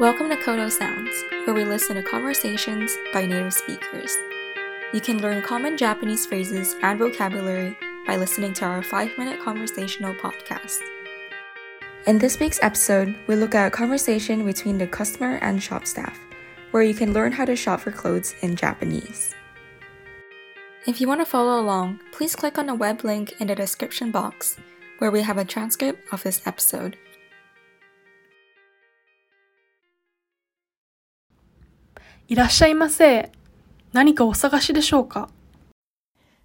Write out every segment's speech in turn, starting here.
Welcome to Coto Sounds, where we listen to conversations by native speakers. You can learn common Japanese phrases and vocabulary by listening to our 5 minute conversational podcast. In this week's episode, we look at a conversation between the customer and shop staff, where you can learn how to shop for clothes in Japanese. If you want to follow along, please click on the web link in the description box, where we have a transcript of this episode. いらっしゃいませ。何かお探しでしょうか？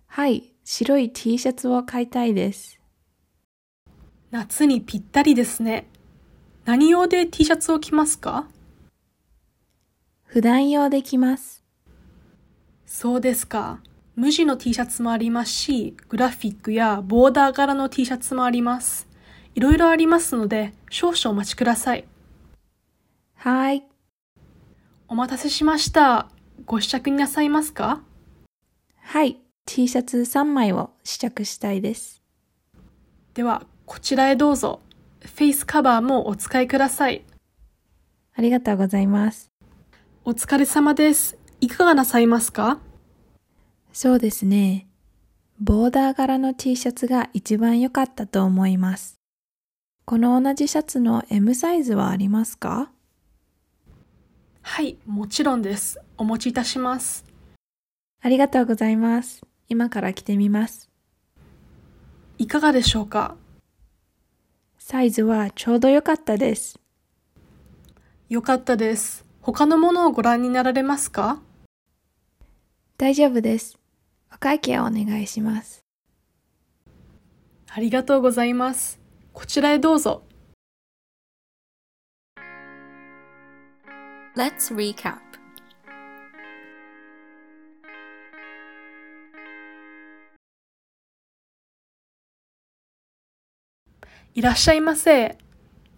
はい、白い T シャツを買いたいです。夏にぴったりですね。何用で T シャツを着ますか？普段用で着ます。そうですか。無地の T シャツもありますし、グラフィックやボーダー柄の T シャツもあります。いろいろありますので、少々お待ちください。はい、お待たせしました。ご試着になさいますか？はい、T シャツ3枚を試着したいです。では、こちらへどうぞ。フェイスカバーもお使いください。ありがとうございます。お疲れ様です。いかがなさいますか？そうですね。ボーダー柄の T シャツが一番良かったと思います。この同じシャツの M サイズはありますか？はい、もちろんです。お持ちいたします。ありがとうございます。今から着てみます。いかがでしょうか？サイズはちょうど良かったです。よかったです。他のものをご覧になられますか？大丈夫です。お会計をお願いします。ありがとうございます。こちらへどうぞ。Let's recap. いらっしゃいませ。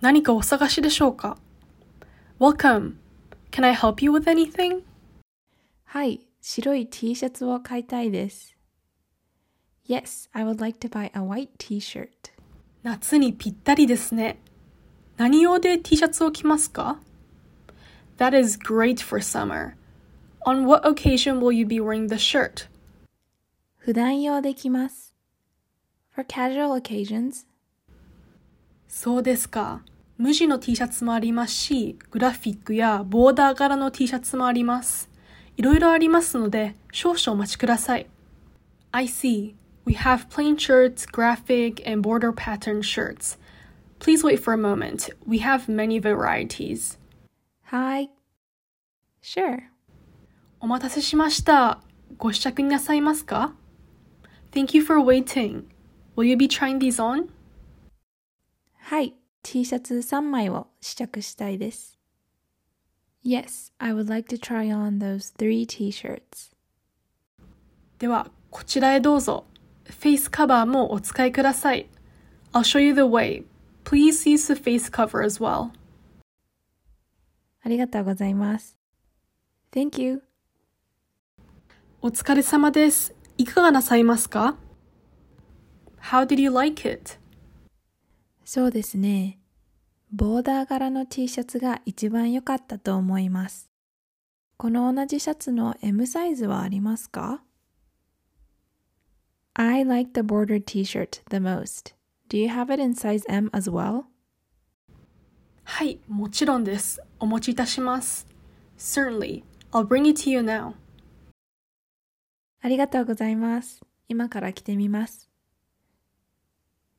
何かお探しでしょうか ?Welcome. Can I help you with anything? はい、白い T シャツを買いたいです。Yes, I would like to buy a white T-shirt. 夏にぴったりですね。何用で T シャツを着ますか ?That is great for summer. On what occasion will you be wearing the shirt? 普段用で着ます。For casual occasions, そうですか。無地の T シャツもありますし、グラフィックやボーダー柄の T シャツもあります。いろいろありますので、少々お待ちください。I see. We have plain shirts, graphic, and border pattern shirts. Please wait for a moment. We have many varieties. はい。Sure. お待たせしました。ご試着になさいますか Thank you for waiting. Will you be trying these on? はい、T シャツ3枚を試着したいです。Yes, I would like to try on those three T-shirts. では、こちらへどうぞ。フェイスカバーもお使いください。I'll show you the way. Please use the face cover as well. ありがとうございます。Thank you. お疲れ様です。いかがなさいますか ?How did you like it? そうですね。ボーダー柄の T シャツが一番良かったと思います。この同じシャツの M サイズはありますか ?I like the bordered T-shirt the most. Do you have it in size M as well? はい、もちろんです。お持ちいたします。Certainly. I'll bring it to you now. ありがとうございます。今から着てみます。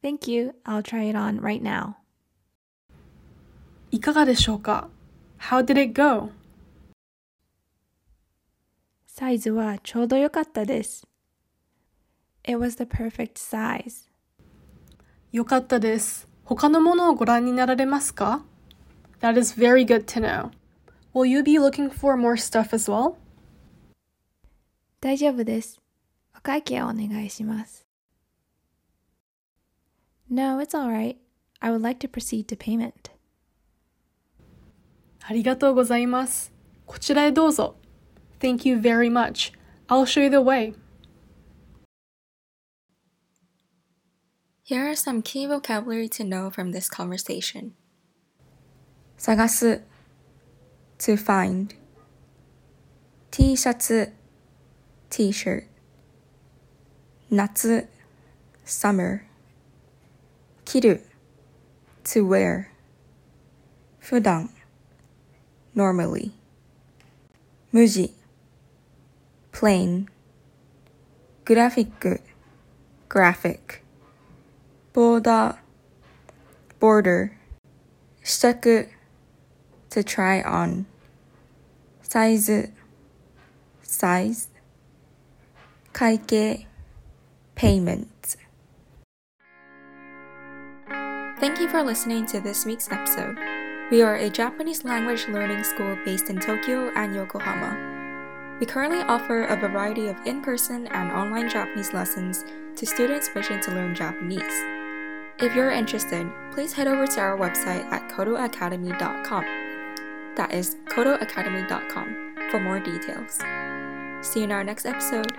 Thank you. I'll try it on right now. いかがでしょうか ?How did it go? サイズはちょうど良かったです。It was the perfect size. よかったです。他のものをご覧になられますか ?That is very good to know. Will you be looking for more stuff as well? 大丈夫です。お会計をお願いします。No, it's alright. I would like to proceed to payment. ありがとうございます。こちらへどうぞ。Thank you very much. I'll show you the way. Here are some key vocabulary to know from this conversation. 探す to find T シャツ T-shirt 夏 summer 着る to wear 普段 normally 無地 plain グラフィック graphic ボーダー border 試着 to try on. size, size, 会計 payment. Thank you for listening to this week's episode. We are a Japanese language learning school based in Tokyo and Yokohama. We currently offer a variety of in person and online Japanese lessons to students wishing to learn Japanese. If you're interested, please head over to our website at cotoacademy.com. That is cotoacademy.com for more details. See you in our next episode.